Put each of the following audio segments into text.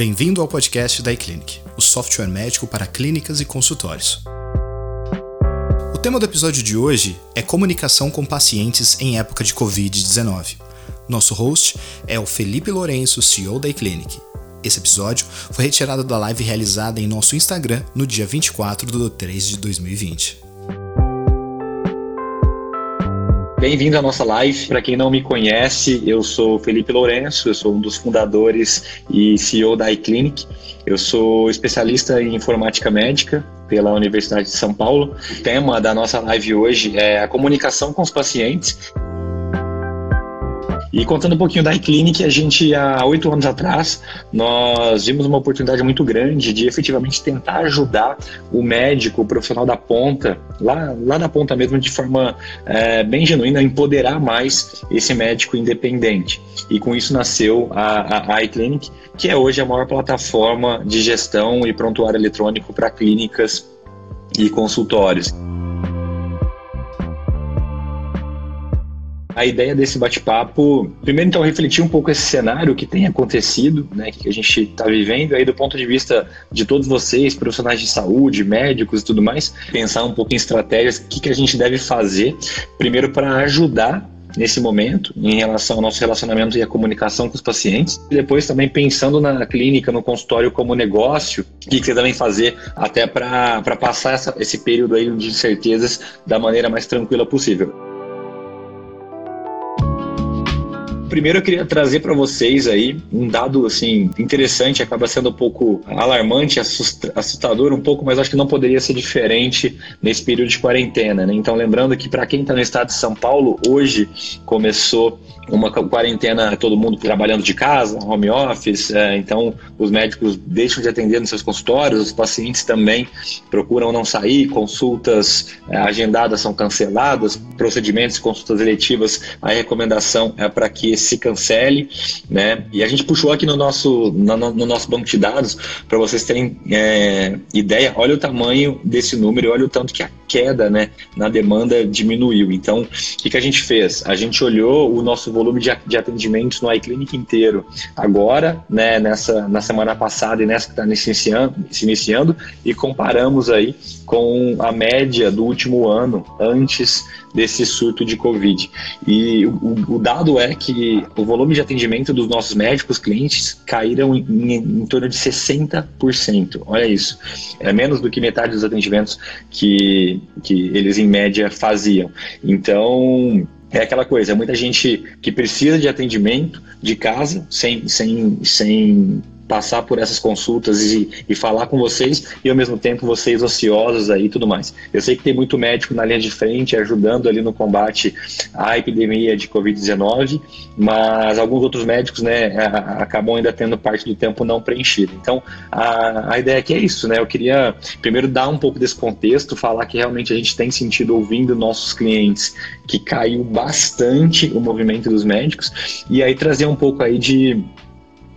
Bem-vindo ao podcast da iClinic, o software médico para clínicas e consultórios. O tema do episódio de hoje é comunicação com pacientes em época de Covid-19. Nosso host é o Felipe Lourenço, CEO da iClinic. Esse episódio foi retirado da live realizada em nosso Instagram no dia 24 de 3 de 2020. Bem-vindo à nossa live. Para quem não me conhece, eu sou Felipe Lourenço, eu sou um dos fundadores e CEO da iClinic. Eu sou especialista em informática médica pela Universidade de São Paulo. O tema da nossa live hoje é a comunicação com os pacientes e contando um pouquinho da iClinic, a gente, há oito anos atrás, nós vimos uma oportunidade muito grande de efetivamente tentar ajudar o médico, o profissional da ponta, lá, lá da ponta mesmo, de forma é, bem genuína, empoderar mais esse médico independente. E com isso nasceu a, a, a iClinic, que é hoje a maior plataforma de gestão e prontuário eletrônico para clínicas e consultórios. A ideia desse bate-papo, primeiro então refletir um pouco esse cenário que tem acontecido, né, que a gente está vivendo, aí do ponto de vista de todos vocês, profissionais de saúde, médicos e tudo mais, pensar um pouco em estratégias, o que, que a gente deve fazer, primeiro para ajudar nesse momento em relação ao nosso relacionamento e a comunicação com os pacientes. E depois também pensando na clínica, no consultório como negócio, o que, que você devem fazer até para passar essa, esse período aí de incertezas da maneira mais tranquila possível. Primeiro eu queria trazer para vocês aí um dado assim interessante, acaba sendo um pouco alarmante, assustador um pouco, mas acho que não poderia ser diferente nesse período de quarentena, né? Então lembrando que para quem está no estado de São Paulo, hoje começou uma quarentena, todo mundo trabalhando de casa, home office, é, então os médicos deixam de atender nos seus consultórios, os pacientes também procuram não sair, consultas é, agendadas são canceladas, procedimentos, consultas eletivas, a recomendação é para que se cancele, né? E a gente puxou aqui no nosso, no, no nosso banco de dados para vocês terem é, ideia, olha o tamanho desse número, olha o tanto que a queda, né, na demanda diminuiu. Então, o que, que a gente fez? A gente olhou o nosso volume de, de atendimentos no iClinic inteiro agora, né, nessa, na semana passada e nessa que está se iniciando, se iniciando, e comparamos aí com a média do último ano antes desse surto de Covid. E o, o dado é que o volume de atendimento dos nossos médicos clientes caíram em, em, em, torno de 60%. Olha isso. É menos do que metade dos atendimentos que, que eles, em média, faziam. Então, é aquela coisa, é muita gente que precisa de atendimento de casa, sem, sem, sem passar por essas consultas e, e, falar com vocês e ao mesmo tempo vocês ociosos aí e tudo mais. Eu sei que tem muito médico na linha de frente ajudando ali no combate à epidemia de Covid-19, mas alguns outros médicos, né, acabam ainda tendo parte do tempo não preenchido. Então, a, a ideia aqui é isso, né? Eu queria primeiro dar um pouco desse contexto, falar que realmente a gente tem sentido ouvindo nossos clientes que caiu bastante o movimento dos médicos e aí trazer um pouco aí de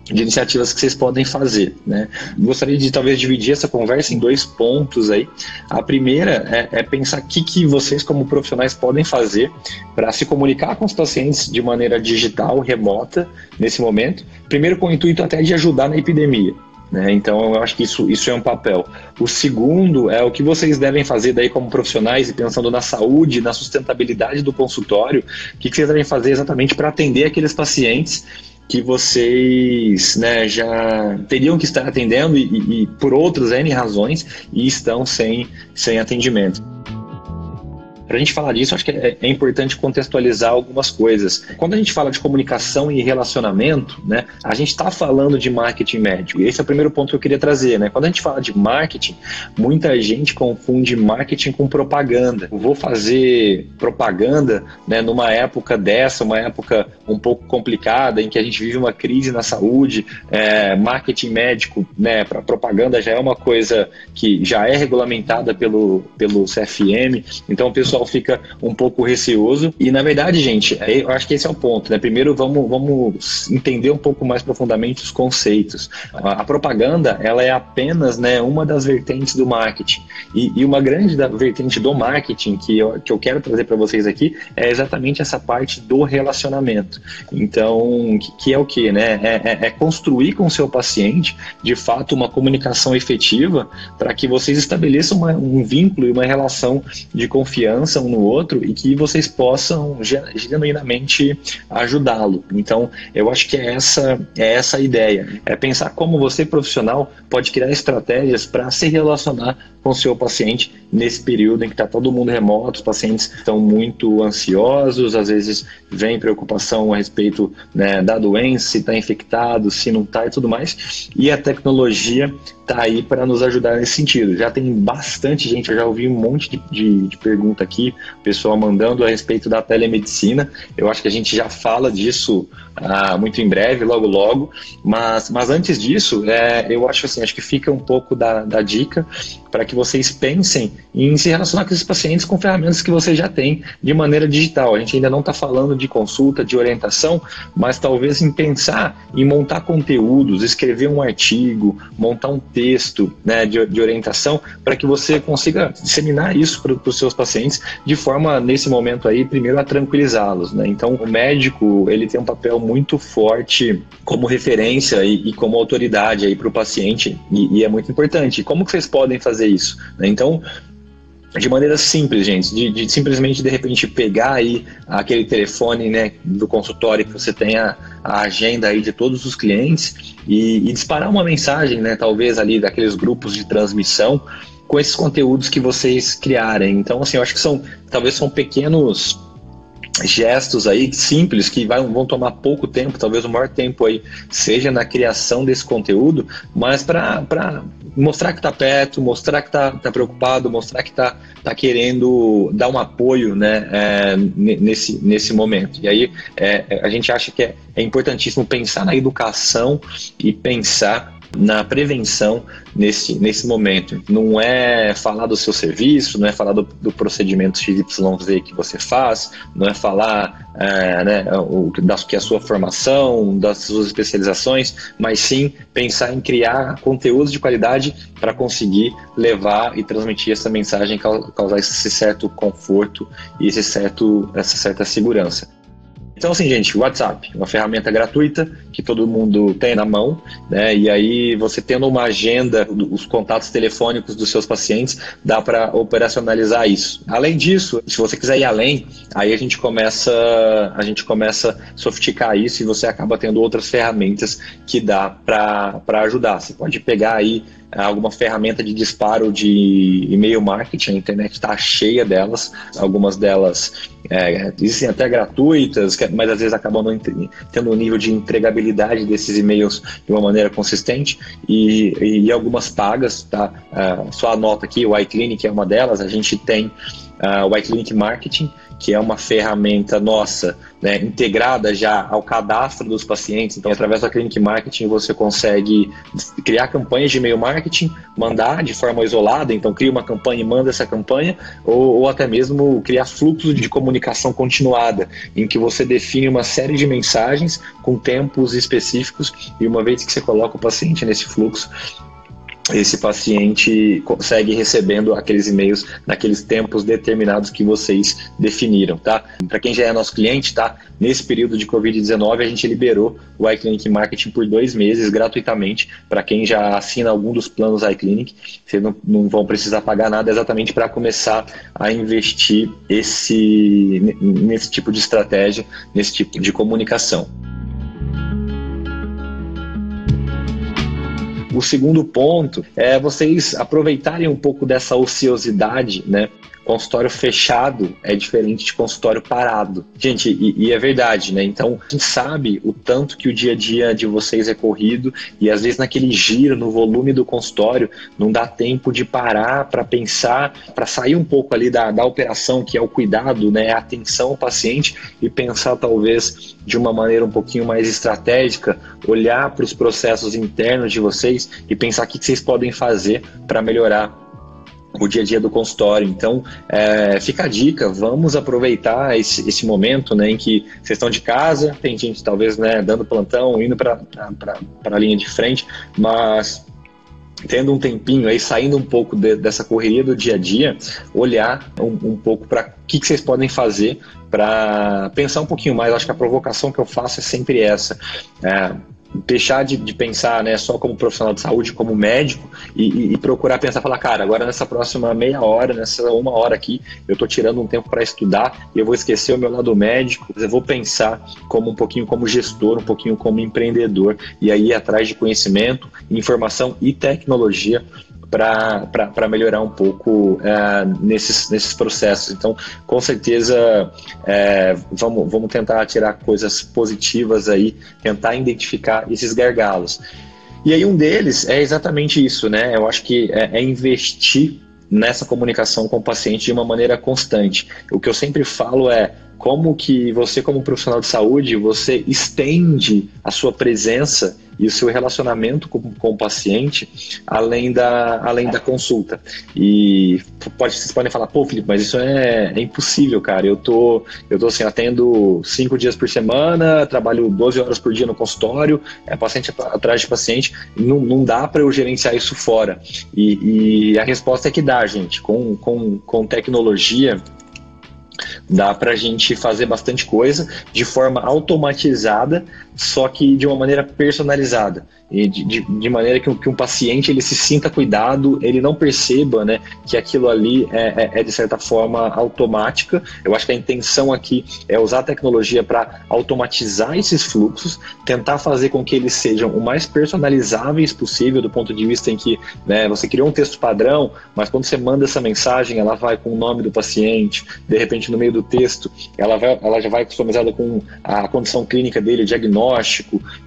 de iniciativas que vocês podem fazer. Né? Gostaria de talvez dividir essa conversa em dois pontos aí. A primeira é, é pensar o que, que vocês, como profissionais, podem fazer para se comunicar com os pacientes de maneira digital, remota, nesse momento. Primeiro, com o intuito até de ajudar na epidemia. Né? Então, eu acho que isso, isso é um papel. O segundo é o que vocês devem fazer daí como profissionais e pensando na saúde, na sustentabilidade do consultório, o que, que vocês devem fazer exatamente para atender aqueles pacientes que vocês né, já teriam que estar atendendo e, e, e por outras N razões e estão sem, sem atendimento. Para a gente falar disso, acho que é, é, importante contextualizar algumas coisas. Quando a gente fala de comunicação e relacionamento, né, a gente está falando de marketing médico. E esse é o primeiro ponto que eu queria trazer. Né? Quando a gente fala de marketing, muita gente confunde marketing com propaganda. Eu vou fazer propaganda né, numa época dessa, uma época um pouco complicada, em que a gente vive uma crise na saúde. É, marketing médico né, para propaganda já é uma coisa que já é regulamentada pelo, pelo CFM. Então, o pessoal pessoal fica um pouco receoso. E na verdade, gente, eu acho que esse é o ponto, né? Primeiro vamos, vamos entender um pouco mais profundamente os conceitos. A, a propaganda, ela é apenas né, uma das vertentes do marketing. E, e uma grande vertente do marketing que eu, que eu quero trazer para vocês aqui é exatamente essa parte do relacionamento. Então, que, que é o que, né? É, é, é construir com o seu paciente, de fato, uma comunicação efetiva para que vocês estabeleçam uma, um vínculo e uma relação de confiança um no outro e que vocês possam genuinamente ajudá-lo. Então, eu acho que é essa, é essa a ideia. É pensar como você, profissional, pode criar estratégias para se relacionar com o seu paciente nesse período em que está todo mundo remoto, os pacientes estão muito ansiosos, às vezes vem preocupação a respeito né, da doença, se está infectado, se não está e tudo mais. E a tecnologia está aí para nos ajudar nesse sentido. Já tem bastante gente, eu já ouvi um monte de, de, de, pergunta aqui, pessoal mandando a respeito da telemedicina. Eu acho que a gente já fala disso ah, muito em breve, logo logo. Mas, mas antes disso, é, eu acho assim, acho que fica um pouco da, da dica para que vocês pensem em se relacionar com esses pacientes com ferramentas que você já tem de maneira digital. A gente ainda não está falando de consulta, de orientação, mas talvez em pensar em montar conteúdos, escrever um artigo, montar um texto né, de, de orientação para que você consiga disseminar isso para os seus pacientes de forma, nesse momento aí, primeiro a tranquilizá-los. Né? Então, o médico ele tem um papel muito forte como referência e, e como autoridade para o paciente e, e, é muito importante. Como que vocês podem fazer isso? Né? Então, de maneira simples, gente, de, de, simplesmente de repente pegar aí aquele telefone né, do consultório que você tem a, a agenda aí de todos os clientes e, e, disparar uma mensagem, né, talvez ali daqueles grupos de transmissão com esses conteúdos que vocês criarem. Então, assim, eu acho que são talvez são pequenos gestos aí simples que vai, vão tomar pouco tempo, talvez o maior tempo aí seja na criação desse conteúdo, mas para mostrar que está perto, mostrar que está tá preocupado, mostrar que está tá querendo dar um apoio né, é, nesse, nesse momento. E aí é, a gente acha que é, é importantíssimo pensar na educação e pensar na prevenção nesse, nesse momento. Não é falar do seu serviço, não é falar do, do procedimento XYZ que você faz, não é falar é, né, o, da, que é a sua formação, das suas especializações, mas sim pensar em criar conteúdos de qualidade para conseguir levar e transmitir essa mensagem, causar esse certo conforto e esse certo, essa certa segurança. Então, assim, gente, WhatsApp, uma ferramenta gratuita que todo mundo tem na mão, né? E aí, você tendo uma agenda, os contatos telefônicos dos seus pacientes, dá para operacionalizar isso. Além disso, se você quiser ir além, aí a gente começa, a gente começa a sofisticar isso e você acaba tendo outras ferramentas que dá para ajudar. Você pode pegar aí alguma ferramenta de disparo de e-mail marketing, a internet está cheia delas, algumas delas é, existem até gratuitas, mas às vezes acabam tendo um nível de entregabilidade desses e-mails de uma maneira consistente e, e algumas pagas, tá? Uh, só anota aqui, o iClinic é uma delas, a gente tem uh, o iClinic Marketing, que é uma ferramenta nossa, né, integrada já ao cadastro dos pacientes. Então, através da Clinic Marketing, você consegue criar campanhas de e-mail marketing, mandar de forma isolada. Então, cria uma campanha e manda essa campanha, ou, ou até mesmo criar fluxos de comunicação continuada, em que você define uma série de mensagens com tempos específicos e uma vez que você coloca o paciente nesse fluxo, esse paciente consegue recebendo aqueles e-mails naqueles tempos determinados que vocês definiram, tá? Para quem já é nosso cliente, tá? Nesse período de Covid-19, a gente liberou o iClinic Marketing por dois meses gratuitamente para quem já assina algum dos planos iClinic. Vocês não, não vão precisar pagar nada exatamente para começar a investir esse, nesse tipo de estratégia, nesse tipo de comunicação. O segundo ponto é vocês aproveitarem um pouco dessa ociosidade, né? Consultório fechado é diferente de consultório parado. Gente, e, e, é verdade, né? Então, gente sabe o tanto que o dia a dia de vocês é corrido e às vezes naquele giro, no volume do consultório, não dá tempo de parar para pensar, para sair um pouco ali da, da operação, que é o cuidado, né? A atenção ao paciente e pensar talvez de uma maneira um pouquinho mais estratégica, olhar para os processos internos de vocês e pensar o que vocês podem fazer para melhorar o dia a dia do consultório. Então, é, fica a dica, vamos aproveitar esse, esse momento né, em que vocês estão de casa, tem gente talvez né, dando plantão, indo para a linha de frente, mas tendo um tempinho aí, saindo um pouco de, dessa correria do dia a dia, olhar um, um pouco para o que, que, vocês podem fazer para pensar um pouquinho mais. Acho que a provocação que eu faço é sempre essa. É, deixar de, de, pensar né, só como profissional de saúde, como médico, e, e, procurar pensar, falar, cara, agora nessa próxima meia hora, nessa uma hora aqui, eu estou tirando um tempo para estudar e eu vou esquecer o meu lado médico, eu vou pensar como um pouquinho como gestor, um pouquinho como empreendedor, e aí atrás de conhecimento, informação e tecnologia para melhorar um pouco é, nesses, nesses processos. Então, com certeza, é, vamos, vamos tentar tirar coisas positivas aí, tentar identificar esses gargalos. E aí um deles é exatamente isso, né? Eu acho que é, é investir nessa comunicação com o paciente de uma maneira constante. O que eu sempre falo é como que você, como profissional de saúde, você estende a sua presença e o seu relacionamento com, com o paciente além da, além da consulta. E pode, vocês podem falar, pô, Felipe, mas isso é, é impossível, cara. Eu tô, eu tô assim, atendo cinco dias por semana, trabalho 12 horas por dia no consultório, é paciente atrás de paciente, não, não dá para eu gerenciar isso fora. E, e a resposta é que dá, gente. Com, com, com tecnologia, Dá para a gente fazer bastante coisa de forma automatizada, só que de uma maneira personalizada de, de, de maneira que, que, um paciente ele se sinta cuidado, ele não perceba né, que aquilo ali é, é, é, de certa forma automática. Eu acho que a intenção aqui é usar a tecnologia para automatizar esses fluxos, tentar fazer com que eles sejam o mais personalizáveis possível do ponto de vista em que né, você criou um texto padrão, mas quando você manda essa mensagem, ela vai com o nome do paciente, de repente no meio do texto, ela, vai, ela já vai customizada com a condição clínica dele, o diagnóstico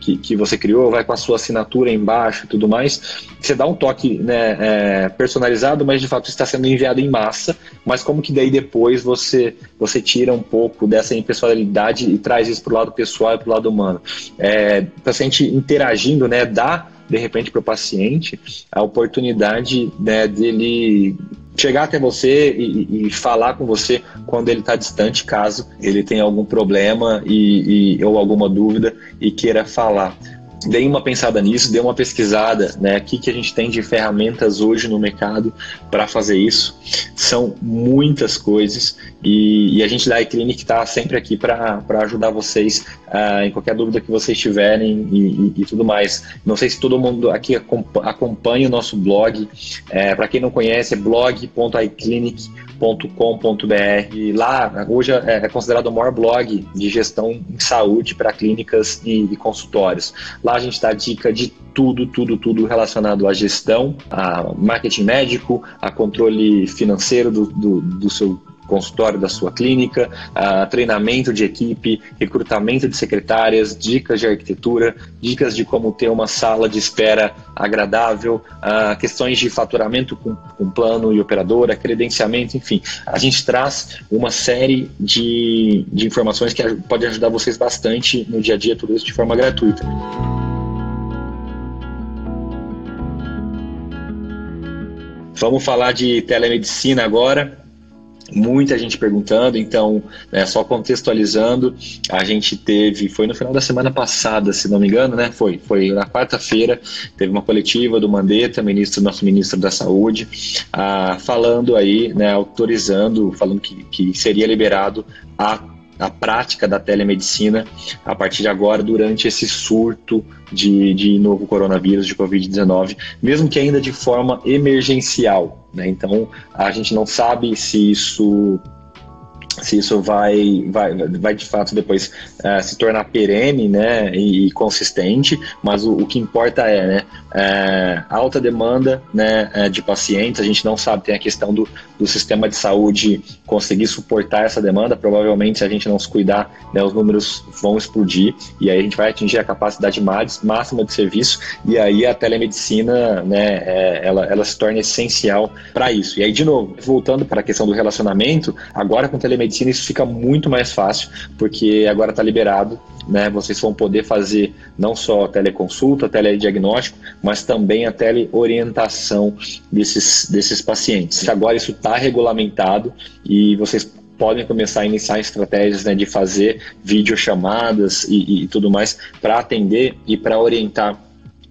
que, que você criou, vai com a sua assinatura assinatura embaixo e tudo mais, você dá um toque né, é, personalizado, mas de fato está sendo enviado em massa. Mas como que daí depois você você tira um pouco dessa impessoalidade e traz isso para o lado pessoal e para o lado humano? É, paciente interagindo, né, dá de repente para o paciente a oportunidade né, dele chegar até você e, e, falar com você quando ele está distante, caso ele tenha algum problema e, e, ou alguma dúvida e queira falar dê uma pensada nisso, dê uma pesquisada, né? O que, que a gente tem de ferramentas hoje no mercado para fazer isso. São muitas coisas e, e a gente da iClinic está sempre aqui para ajudar vocês uh, em qualquer dúvida que vocês tiverem e, e, e, tudo mais. Não sei se todo mundo aqui acompanha o nosso blog. É, para quem não conhece, é blog.iclinic.com com.br Lá, hoje é, é considerado o maior blog de gestão em saúde para clínicas e, e, consultórios. Lá a gente dá dica de tudo, tudo, tudo relacionado à gestão, a marketing médico, a controle financeiro do, do, do seu consultório da sua clínica, uh, treinamento de equipe, recrutamento de secretárias, dicas de arquitetura, dicas de como ter uma sala de espera agradável, uh, questões de faturamento com, com plano e operadora, credenciamento, enfim. A gente traz uma série de, de informações que pode ajudar vocês bastante no dia a dia, tudo isso de forma gratuita. Vamos falar de telemedicina agora muita gente perguntando, então, né, só contextualizando, a gente teve, foi no final da semana passada, se não me engano, né? Foi, foi na quarta-feira, teve uma coletiva do Mandetta, ministro, nosso ministro da Saúde, ah, falando aí, né, autorizando, falando que, que seria liberado a a prática da telemedicina a partir de agora, durante esse surto de, de novo coronavírus, de Covid-19, mesmo que ainda de forma emergencial. Né? Então, a gente não sabe se isso se isso vai, vai, vai de fato depois uh, se tornar perene né, e, e consistente, mas o, o, que importa é né, uh, alta demanda né, uh, de pacientes, a gente não sabe, tem a questão do, do sistema de saúde conseguir suportar essa demanda. Provavelmente, se a gente não se cuidar, né, os números vão explodir e aí a gente vai atingir a capacidade máxima de serviço e aí a telemedicina, né, é, ela, ela se torna essencial para isso. E aí, de novo, voltando para a questão do relacionamento, agora com telemedicina isso fica muito mais fácil, porque agora está liberado né, vocês vão poder fazer não só teleconsulta, telediagnóstico, mas também a teleorientação desses, desses pacientes. Agora isso está regulamentado e vocês podem começar a iniciar estratégias né, de fazer videochamadas e, e tudo mais para atender e para orientar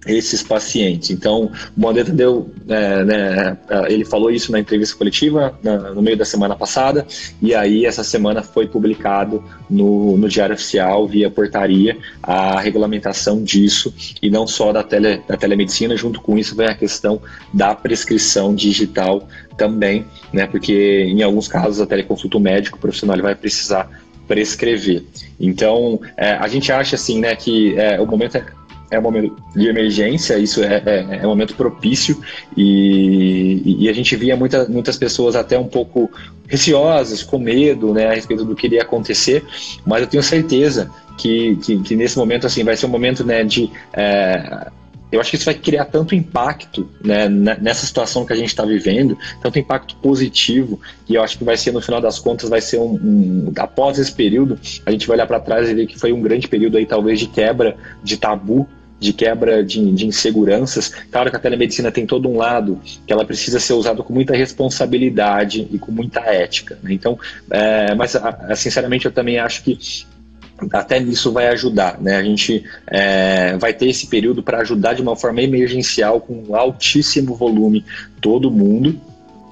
esses pacientes. Então, o Mandetta deu, é, né, é, ele falou isso na entrevista coletiva na, no meio da semana passada, e aí essa semana foi publicado no, no Diário Oficial, via portaria, a regulamentação disso, e não só da, tele, da telemedicina, junto com isso vem a questão da prescrição digital também, né, porque em alguns casos a teleconsulta médico profissional vai precisar prescrever. Então, é, a gente acha assim, né, que é, o momento é é um momento de emergência, isso é, é, é um momento propício e, e, a gente via muita, muitas pessoas até um pouco receosas, com medo né, a respeito do que iria acontecer, mas eu tenho certeza que, que, que nesse momento assim vai ser um momento né, de. É, eu acho que isso vai criar tanto impacto né, nessa situação que a gente está vivendo, tanto impacto positivo, e eu acho que vai ser, no final das contas, vai ser um, um após esse período, a gente vai olhar para trás e ver que foi um grande período aí, talvez, de quebra de tabu de quebra de, de, inseguranças. Claro que a telemedicina tem todo um lado que ela precisa ser usada com muita responsabilidade e com muita ética. Né? Então, é, mas sinceramente eu também acho que até nisso vai ajudar, né? A gente é, vai ter esse período para ajudar de uma forma emergencial com altíssimo volume todo mundo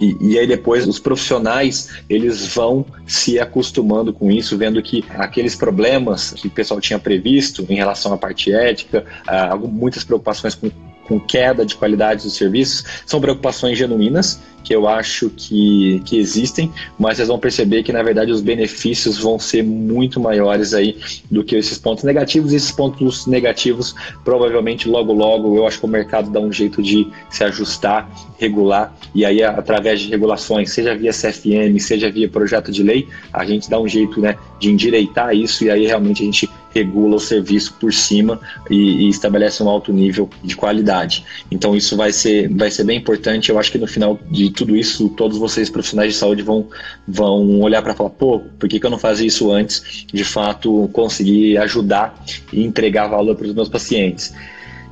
e, e, aí depois os profissionais eles vão se acostumando com isso, vendo que aqueles problemas que o pessoal tinha previsto em relação à parte ética, ah, muitas preocupações com, com queda de qualidade dos serviços, são preocupações genuínas que eu acho que, que existem, mas vocês vão perceber que na verdade os benefícios vão ser muito maiores aí do que esses pontos negativos. E esses pontos negativos, provavelmente logo logo, eu acho que o mercado dá um jeito de se ajustar, regular, e aí através de regulações, seja via CFM, seja via projeto de lei, a gente dá um jeito né, de endireitar isso e aí realmente a gente regula o serviço por cima e, e, estabelece um alto nível de qualidade. Então isso vai ser, vai ser bem importante. Eu acho que no final de tudo isso, todos vocês profissionais de saúde vão, vão olhar para falar, pô, por que, que eu não fazia isso antes? De fato, conseguir ajudar e entregar valor para os meus pacientes.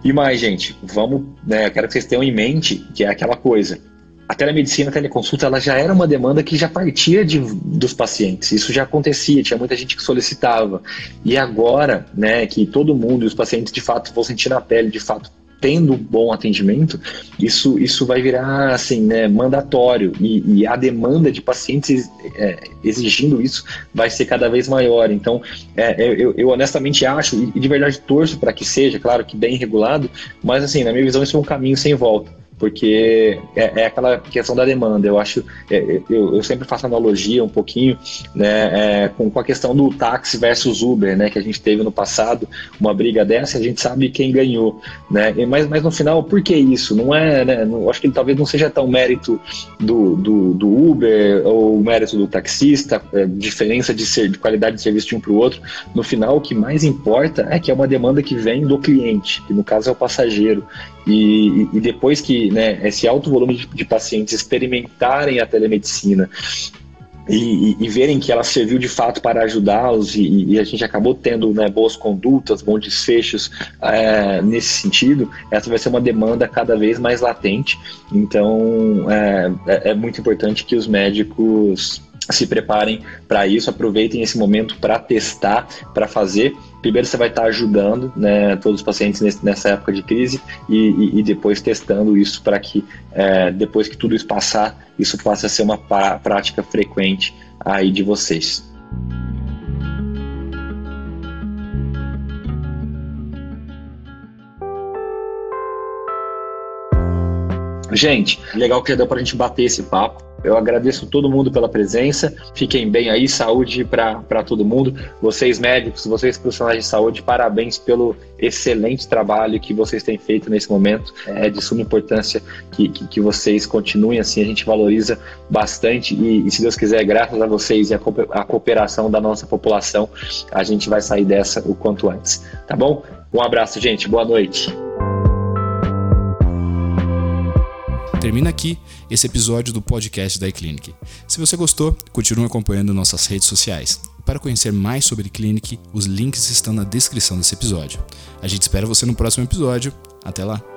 E mais, gente, vamos, né, eu quero que vocês tenham em mente que é aquela coisa a telemedicina, a teleconsulta, ela já era uma demanda que já partia de, dos pacientes. Isso já acontecia, tinha muita gente que solicitava. E agora, né, que todo mundo e os pacientes de fato vão sentir na pele, de fato tendo bom atendimento, isso, isso vai virar assim, né, mandatório e, e a demanda de pacientes é, exigindo isso vai ser cada vez maior. Então, é, eu, eu, honestamente acho e de verdade torço para que seja, claro que bem regulado, mas assim, na minha visão isso é um caminho sem volta porque é, é, aquela questão da demanda. Eu acho, é, eu, eu, sempre faço analogia um pouquinho né, é, com, com a questão do táxi versus Uber, né, que a gente teve no passado, uma briga dessa, a gente sabe quem ganhou, né, mas, mas no final, por que isso? Não é, né, não, acho que talvez não seja tão mérito do, do, do Uber ou mérito do taxista, é, diferença de, ser, de qualidade de serviço de um para o outro. No final, o que mais importa é que é uma demanda que vem do cliente, que no caso é o passageiro. E, e depois que né, esse alto volume de, de pacientes experimentarem a telemedicina e, e, e, verem que ela serviu de fato para ajudá-los e, e, a gente acabou tendo né, boas condutas, bons desfechos é, nesse sentido, essa vai ser uma demanda cada vez mais latente. Então é, é, é muito importante que os médicos se preparem para isso, aproveitem esse momento para testar, para fazer. Primeiro você vai estar ajudando né, todos os pacientes nesse, nessa época de crise e, e, e depois testando isso para que é, depois que tudo isso passar, isso possa ser uma prática frequente aí de vocês. Gente, legal que já deu pra gente bater esse papo. Eu agradeço todo mundo pela presença. Fiquem bem aí, saúde para todo mundo. Vocês médicos, vocês profissionais de saúde, parabéns pelo excelente trabalho que vocês têm feito nesse momento. É de suma importância que, que, que vocês continuem assim, a gente valoriza bastante e, e, se Deus quiser, graças a vocês e a, a cooperação da nossa população, a gente vai sair dessa o quanto antes. Tá bom? Um abraço, gente. Boa noite. Termina aqui esse episódio do podcast da iClinic. Se você gostou, continue acompanhando nossas redes sociais. Para conhecer mais sobre Clinic, os links estão na descrição desse episódio. A gente espera você no próximo episódio. Até lá!